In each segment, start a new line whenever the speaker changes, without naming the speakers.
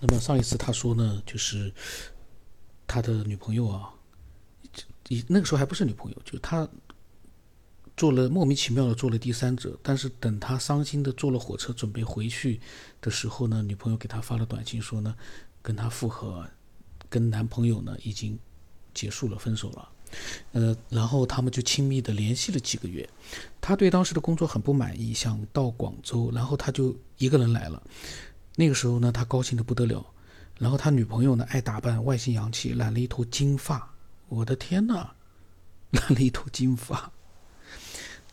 那么上一次他说呢，就是他的女朋友啊，一那个时候还不是女朋友，就他做了莫名其妙的做了第三者，但是等他伤心的坐了火车准备回去的时候呢，女朋友给他发了短信说呢，跟他复合，跟男朋友呢已经结束了，分手了。呃，然后他们就亲密的联系了几个月。他对当时的工作很不满意，想到广州，然后他就一个人来了。那个时候呢，他高兴的不得了。然后他女朋友呢，爱打扮，外形洋气，染了一头金发。我的天呐，染了一头金发。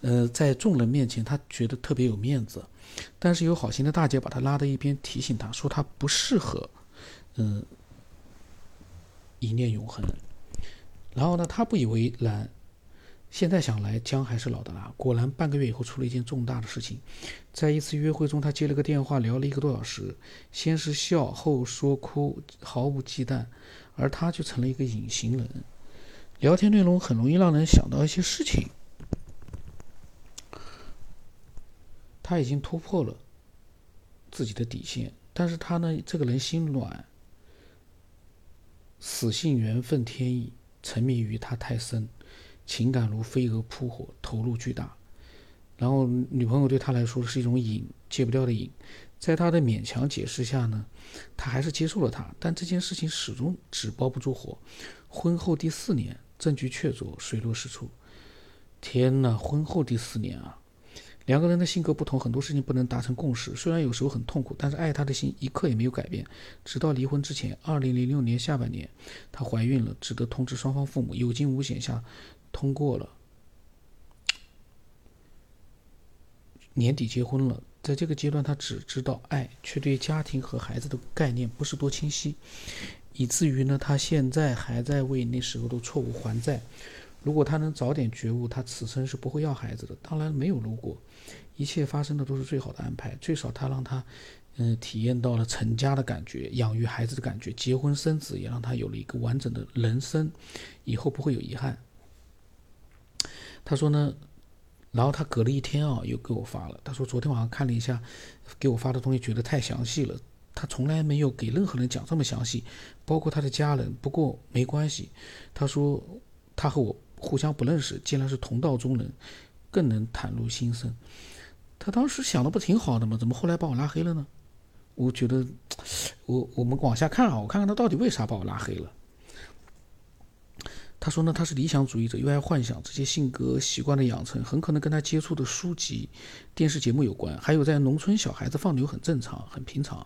呃，在众人面前，他觉得特别有面子。但是有好心的大姐把他拉到一边，提醒他说他不适合，嗯，一念永恒。然后呢，他不以为然。现在想来，姜还是老的辣。果然，半个月以后出了一件重大的事情。在一次约会中，他接了个电话，聊了一个多小时，先是笑，后说哭，毫无忌惮，而他就成了一个隐形人。聊天内容很容易让人想到一些事情。他已经突破了自己的底线，但是他呢，这个人心软，死性缘分天意，沉迷于他太深。情感如飞蛾扑火，投入巨大。然后女朋友对他来说是一种瘾，戒不掉的瘾。在他的勉强解释下呢，他还是接受了他。但这件事情始终纸包不住火。婚后第四年，证据确凿，水落石出。天哪！婚后第四年啊，两个人的性格不同，很多事情不能达成共识。虽然有时候很痛苦，但是爱他的心一刻也没有改变。直到离婚之前，二零零六年下半年，她怀孕了，只得通知双方父母，有惊无险下。通过了，年底结婚了。在这个阶段，他只知道爱，却对家庭和孩子的概念不是多清晰，以至于呢，他现在还在为那时候的错误还债。如果他能早点觉悟，他此生是不会要孩子的。当然没有如果，一切发生的都是最好的安排。最少他让他，嗯，体验到了成家的感觉，养育孩子的感觉，结婚生子也让他有了一个完整的人生，以后不会有遗憾。他说呢，然后他隔了一天啊，又给我发了。他说昨天晚上看了一下，给我发的东西，觉得太详细了。他从来没有给任何人讲这么详细，包括他的家人。不过没关系，他说他和我互相不认识，既然是同道中人，更能袒露心声。他当时想的不挺好的吗？怎么后来把我拉黑了呢？我觉得，我我们往下看啊，我看看他到底为啥把我拉黑了。他说呢，他是理想主义者，又爱幻想，这些性格习惯的养成很可能跟他接触的书籍、电视节目有关。还有，在农村，小孩子放牛很正常，很平常，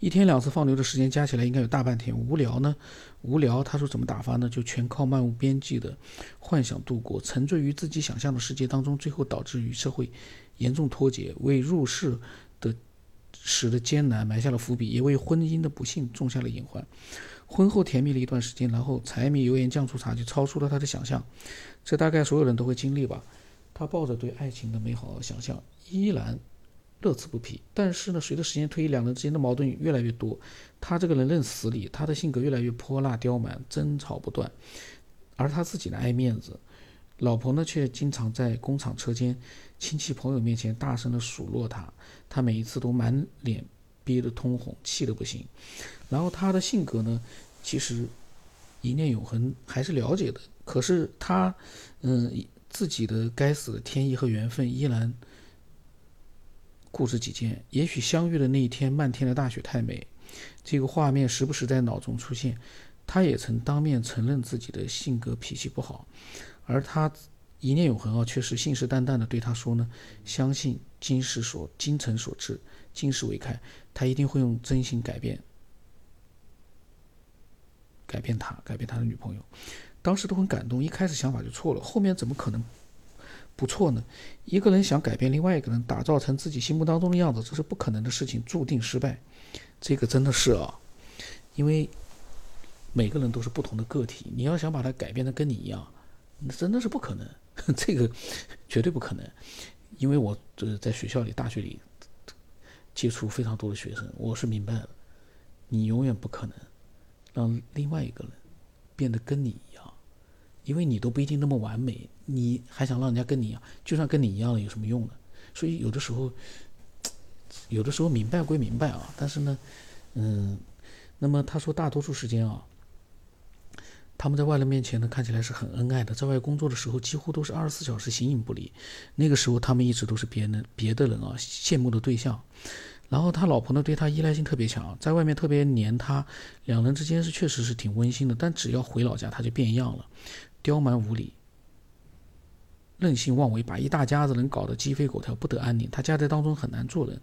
一天两次放牛的时间加起来应该有大半天。无聊呢？无聊。他说怎么打发呢？就全靠漫无边际的幻想度过，沉醉于自己想象的世界当中，最后导致与社会严重脱节，为入世的时的艰难埋下了伏笔，也为婚姻的不幸种下了隐患。婚后甜蜜了一段时间，然后柴米油盐酱醋茶就超出了他的想象，这大概所有人都会经历吧。他抱着对爱情的美好想象，依然乐此不疲。但是呢，随着时间推移，两人之间的矛盾越来越多。他这个人认死理，他的性格越来越泼辣刁蛮，争吵不断。而他自己呢，爱面子，老婆呢却经常在工厂车间、亲戚朋友面前大声的数落他，他每一次都满脸憋得通红，气得不行。然后他的性格呢，其实一念永恒还是了解的。可是他，嗯，自己的该死的天意和缘分依然固执己见。也许相遇的那一天，漫天的大雪太美，这个画面时不时在脑中出现。他也曾当面承认自己的性格脾气不好，而他一念永恒啊，却是信誓旦旦的对他说呢：相信今世所今尘所至，今世未开，他一定会用真心改变。改变他，改变他的女朋友，当时都很感动。一开始想法就错了，后面怎么可能不错呢？一个人想改变另外一个人，打造成自己心目当中的样子，这是不可能的事情，注定失败。这个真的是啊，因为每个人都是不同的个体，你要想把他改变的跟你一样，那真的是不可能，这个绝对不可能。因为我就是在学校里、大学里接触非常多的学生，我是明白的，你永远不可能。让另外一个人变得跟你一样，因为你都不一定那么完美，你还想让人家跟你一样？就算跟你一样了，有什么用呢？所以有的时候，有的时候明白归明白啊，但是呢，嗯，那么他说，大多数时间啊，他们在外人面前呢看起来是很恩爱的，在外工作的时候几乎都是二十四小时形影不离。那个时候他们一直都是别人别的人啊羡慕的对象。然后他老婆呢对他依赖性特别强，在外面特别黏他，两人之间是确实是挺温馨的。但只要回老家他就变样了，刁蛮无理。任性妄为，把一大家子人搞得鸡飞狗跳，不得安宁。他夹在当中很难做人，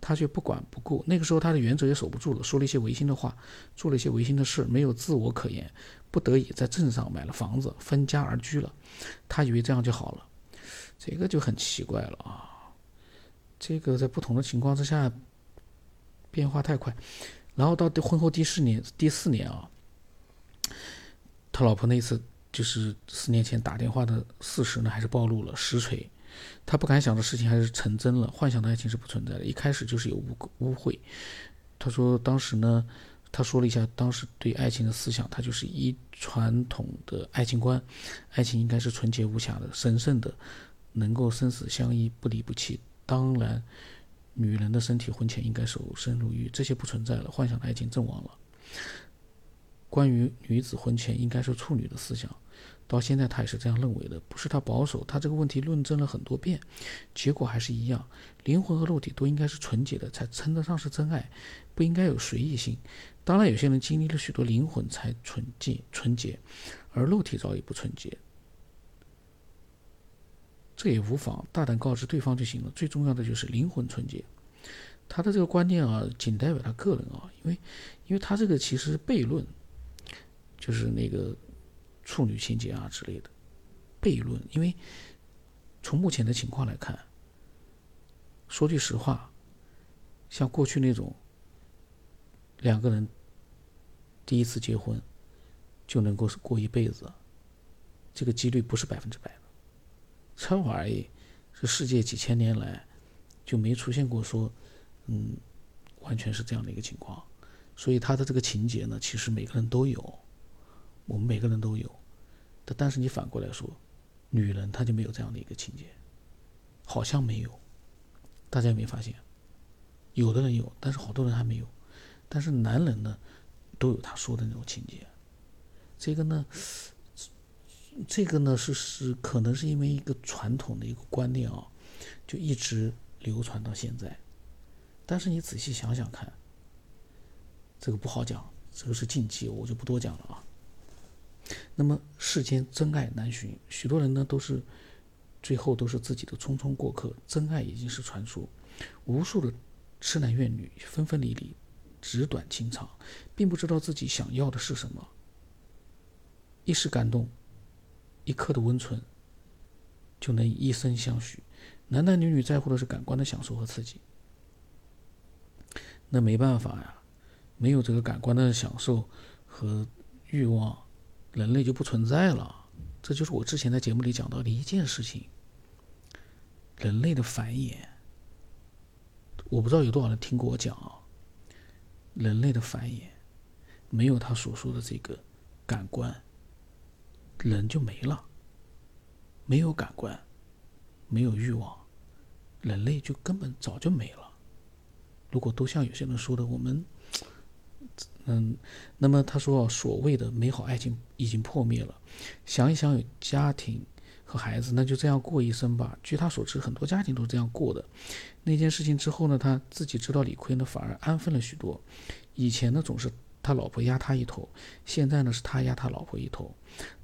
他却不管不顾。那个时候他的原则也守不住了，说了一些违心的话，做了一些违心的事，没有自我可言，不得已在镇上买了房子，分家而居了。他以为这样就好了，这个就很奇怪了啊！这个在不同的情况之下变化太快，然后到婚后第四年，第四年啊，他老婆那次。就是四年前打电话的事实呢，还是暴露了实锤。他不敢想的事情还是成真了。幻想的爱情是不存在的，一开始就是有污污秽。他说当时呢，他说了一下当时对爱情的思想，他就是以传统的爱情观，爱情应该是纯洁无瑕的、神圣的，能够生死相依、不离不弃。当然，女人的身体婚前应该守身如玉，这些不存在了。幻想的爱情阵亡了。关于女子婚前应该是处女的思想。到现在他也是这样认为的，不是他保守，他这个问题论证了很多遍，结果还是一样，灵魂和肉体都应该是纯洁的，才称得上是真爱，不应该有随意性。当然，有些人经历了许多灵魂才纯洁，纯洁，而肉体早已不纯洁，这也无妨，大胆告知对方就行了。最重要的就是灵魂纯洁。他的这个观念啊，仅代表他个人啊，因为，因为他这个其实悖论，就是那个。处女情节啊之类的悖论，因为从目前的情况来看，说句实话，像过去那种两个人第一次结婚就能够过一辈子，这个几率不是百分之百称呼而已，这世界几千年来就没出现过说，嗯，完全是这样的一个情况。所以他的这个情节呢，其实每个人都有。我们每个人都有，但但是你反过来说，女人她就没有这样的一个情节，好像没有，大家有没有发现？有的人有，但是好多人还没有。但是男人呢，都有他说的那种情节。这个呢，这个呢是是可能是因为一个传统的一个观念啊，就一直流传到现在。但是你仔细想想看，这个不好讲，这个是禁忌，我就不多讲了啊。那么世间真爱难寻，许多人呢都是最后都是自己的匆匆过客，真爱已经是传说。无数的痴男怨女分分离离，纸短情长，并不知道自己想要的是什么。一时感动，一刻的温存，就能一生相许。男男女女在乎的是感官的享受和刺激，那没办法呀，没有这个感官的享受和欲望。人类就不存在了，这就是我之前在节目里讲到的一件事情。人类的繁衍，我不知道有多少人听过我讲啊。人类的繁衍，没有他所说的这个感官，人就没了。没有感官，没有欲望，人类就根本早就没了。如果都像有些人说的，我们。嗯，那么他说，所谓的美好爱情已经破灭了。想一想，有家庭和孩子，那就这样过一生吧。据他所知，很多家庭都是这样过的。那件事情之后呢，他自己知道理亏呢，反而安分了许多。以前呢，总是他老婆压他一头，现在呢，是他压他老婆一头。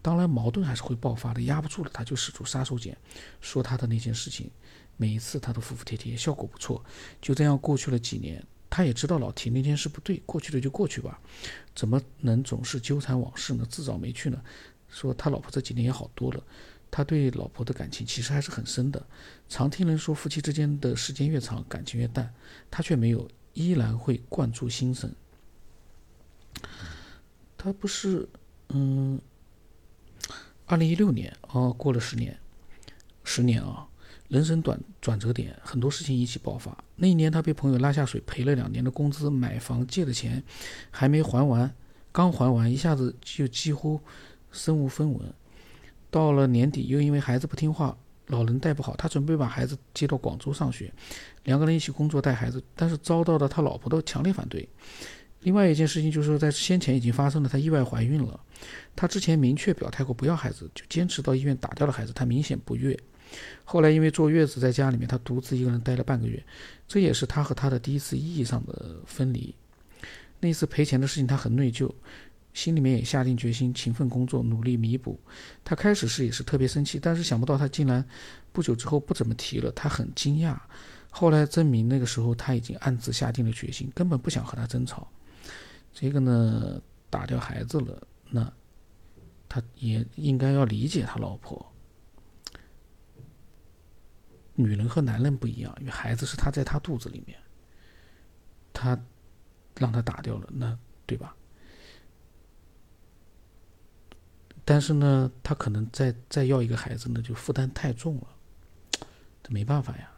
当然，矛盾还是会爆发的，压不住了，他就使出杀手锏，说他的那件事情。每一次他都服服帖帖，效果不错。就这样过去了几年。他也知道老提那件事不对，过去的就过去吧，怎么能总是纠缠往事呢？自找没趣呢？说他老婆这几年也好多了，他对老婆的感情其实还是很深的。常听人说夫妻之间的时间越长，感情越淡，他却没有，依然会灌注心神。他不是，嗯，二零一六年哦，过了十年，十年啊。人生短转折点，很多事情一起爆发。那一年，他被朋友拉下水，赔了两年的工资，买房借的钱还没还完，刚还完，一下子就几乎身无分文。到了年底，又因为孩子不听话，老人带不好，他准备把孩子接到广州上学，两个人一起工作带孩子，但是遭到了他老婆的强烈反对。另外一件事情就是说，在先前已经发生了，她意外怀孕了。她之前明确表态过不要孩子，就坚持到医院打掉了孩子。她明显不悦。后来因为坐月子在家里面，她独自一个人待了半个月，这也是她和她的第一次意义上的分离。那次赔钱的事情，她很内疚，心里面也下定决心勤奋工作，努力弥补。她开始时也是特别生气，但是想不到她竟然不久之后不怎么提了，她很惊讶。后来证明那个时候她已经暗自下定了决心，根本不想和他争吵。这个呢，打掉孩子了，那他也应该要理解他老婆。女人和男人不一样，因为孩子是他在他肚子里面，他让他打掉了，那对吧？但是呢，他可能再再要一个孩子呢，就负担太重了，这没办法呀。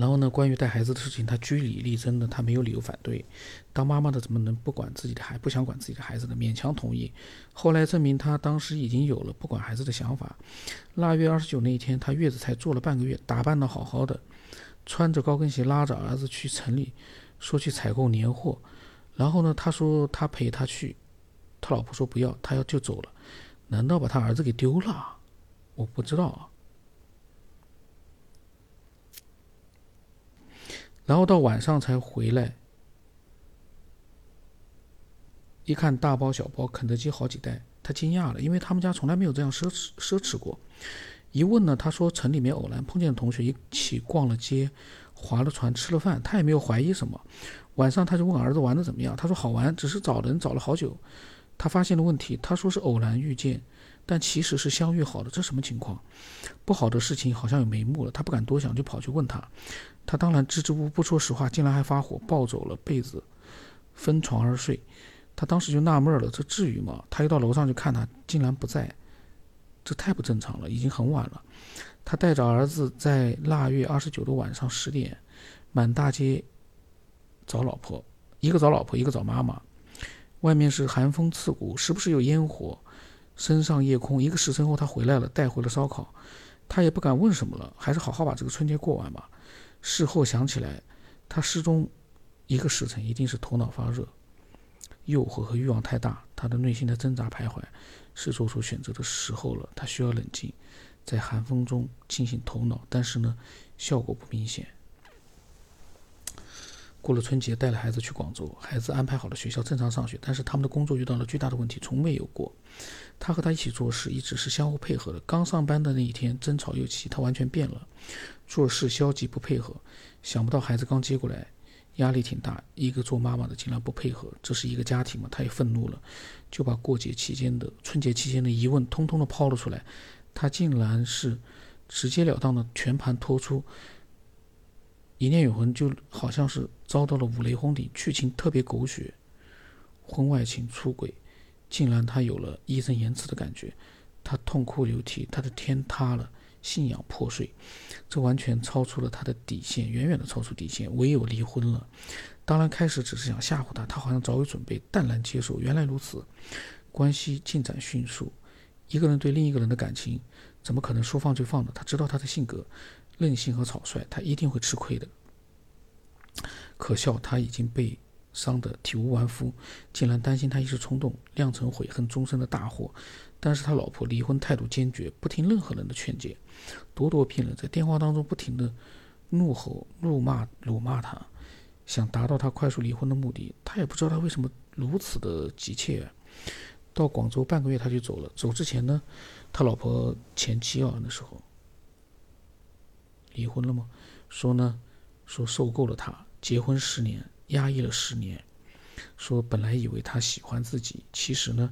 然后呢，关于带孩子的事情，他据理力争的，他没有理由反对。当妈妈的怎么能不管自己的孩，不想管自己的孩子呢，勉强同意。后来证明，他当时已经有了不管孩子的想法。腊月二十九那一天，他月子才做了半个月，打扮的好好的，穿着高跟鞋拉着儿子去城里，说去采购年货。然后呢，他说他陪他去，他老婆说不要，他要就走了。难道把他儿子给丢了？我不知道啊。然后到晚上才回来，一看大包小包，肯德基好几袋，他惊讶了，因为他们家从来没有这样奢侈奢侈过。一问呢，他说城里面偶然碰见同学一起逛了街，划了船，吃了饭，他也没有怀疑什么。晚上他就问儿子玩的怎么样，他说好玩，只是找人找了好久。他发现了问题，他说是偶然遇见，但其实是相遇好的，这什么情况？不好的事情好像有眉目了，他不敢多想，就跑去问他。他当然支支吾吾不说实话，竟然还发火，抱走了被子，分床而睡。他当时就纳闷了，这至于吗？他又到楼上去看他，竟然不在，这太不正常了。已经很晚了，他带着儿子在腊月二十九的晚上十点，满大街找老婆，一个找老婆，一个找妈妈。外面是寒风刺骨，时不时有烟火升上夜空。一个时辰后，他回来了，带回了烧烤。他也不敢问什么了，还是好好把这个春节过完吧。事后想起来，他失踪一个时辰，一定是头脑发热，诱惑和欲望太大，他的内心的挣扎徘徊，是做出选择的时候了。他需要冷静，在寒风中清醒头脑，但是呢，效果不明显。过了春节，带了孩子去广州，孩子安排好了学校，正常上学，但是他们的工作遇到了巨大的问题，从未有过。他和他一起做事，一直是相互配合的。刚上班的那一天，争吵又起，他完全变了。做事消极不配合，想不到孩子刚接过来，压力挺大。一个做妈妈的竟然不配合，这是一个家庭嘛？他也愤怒了，就把过节期间的春节期间的疑问通通的抛了出来。他竟然是直截了当的全盘托出。一念永恒就好像是遭到了五雷轰顶，剧情特别狗血，婚外情出轨，竟然他有了义正言辞的感觉，他痛哭流涕，他的天塌了。信仰破碎，这完全超出了他的底线，远远的超出底线。唯有离婚了。当然，开始只是想吓唬他，他好像早有准备，淡然接受。原来如此，关系进展迅速。一个人对另一个人的感情，怎么可能说放就放呢？他知道他的性格，任性和草率，他一定会吃亏的。可笑，他已经被伤得体无完肤，竟然担心他一时冲动酿成悔恨终身的大祸。但是他老婆离婚态度坚决，不听任何人的劝解，咄咄逼人，在电话当中不停的怒吼、怒骂、辱骂他，想达到他快速离婚的目的。他也不知道他为什么如此的急切。到广州半个月他就走了，走之前呢，他老婆前妻啊那时候离婚了吗？说呢，说受够了他，结婚十年，压抑了十年，说本来以为他喜欢自己，其实呢，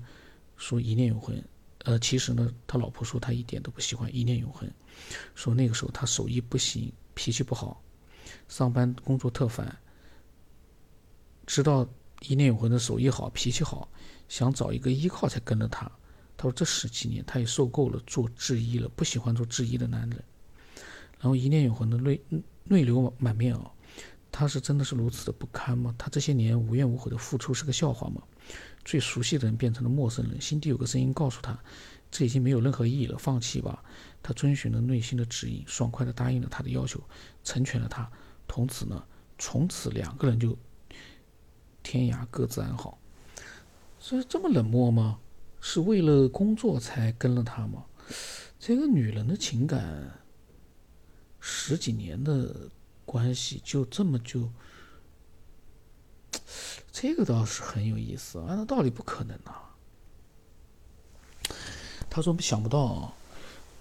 说一念永恒。呃，其实呢，他老婆说他一点都不喜欢一念永恒，说那个时候他手艺不行，脾气不好，上班工作特烦。知道一念永恒的手艺好，脾气好，想找一个依靠才跟着他。他说这十几年他也受够了做制衣了，不喜欢做制衣的男人。然后一念永恒的泪泪流满面啊，他是真的是如此的不堪吗？他这些年无怨无悔的付出是个笑话吗？最熟悉的人变成了陌生人，心底有个声音告诉他，这已经没有任何意义了，放弃吧。他遵循了内心的指引，爽快地答应了他的要求，成全了他。从此呢，从此两个人就天涯，各自安好。所以这么冷漠吗？是为了工作才跟了他吗？这个女人的情感，十几年的关系就这么就，这个倒是很有意思。按照道理不可能啊。他说想不到。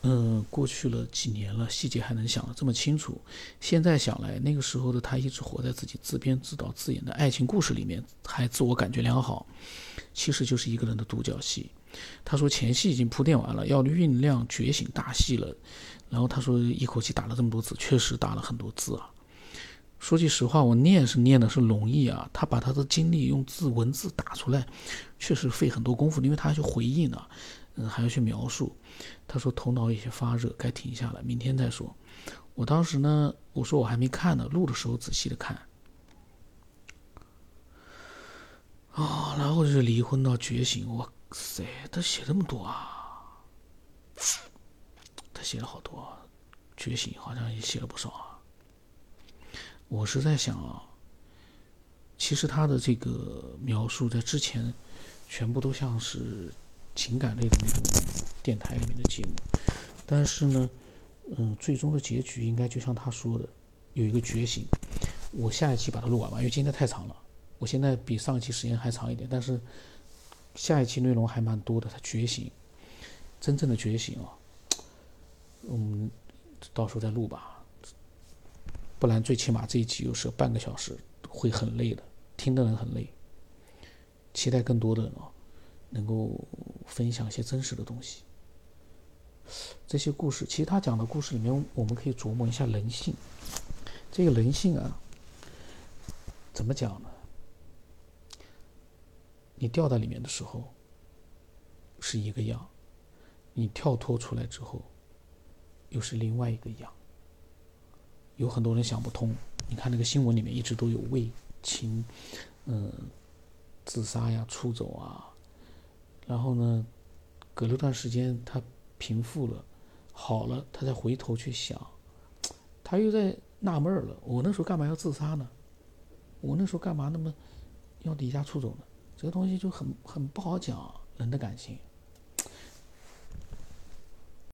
嗯，过去了几年了，细节还能想得这么清楚。现在想来，那个时候的他一直活在自己自编自导自演的爱情故事里面，还自我感觉良好，其实就是一个人的独角戏。他说前戏已经铺垫完了，要酝酿觉醒大戏了。然后他说一口气打了这么多字，确实打了很多字啊。说句实话，我念是念的是容易啊，他把他的经历用字文字打出来，确实费很多功夫，因为他要去回忆呢，嗯，还要去描述。他说头脑有些发热，该停下来，明天再说。我当时呢，我说我还没看呢，录的时候仔细的看。啊，然后就是离婚到觉醒，我塞，他写这么多啊，他写了好多，觉醒好像也写了不少啊。我是在想啊，其实他的这个描述在之前，全部都像是。情感类的那种电台里面的节目，但是呢，嗯，最终的结局应该就像他说的，有一个觉醒。我下一期把它录完吧，因为今天太长了。我现在比上一期时间还长一点，但是下一期内容还蛮多的。他觉醒，真正的觉醒啊，我嗯，到时候再录吧，不然最起码这一集又是半个小时，会很累的，听的人很累。期待更多的人啊。能够分享一些真实的东西。这些故事，其实他讲的故事里面，我们可以琢磨一下人性。这个人性啊，怎么讲呢？你掉在里面的时候是一个样，你跳脱出来之后又是另外一个样。有很多人想不通。你看那个新闻里面一直都有为情，嗯，自杀呀、出走啊。然后呢，隔了段时间，他平复了，好了，他再回头去想，他又在纳闷了：我那时候干嘛要自杀呢？我那时候干嘛那么要离家出走呢？这个东西就很很不好讲人的感情。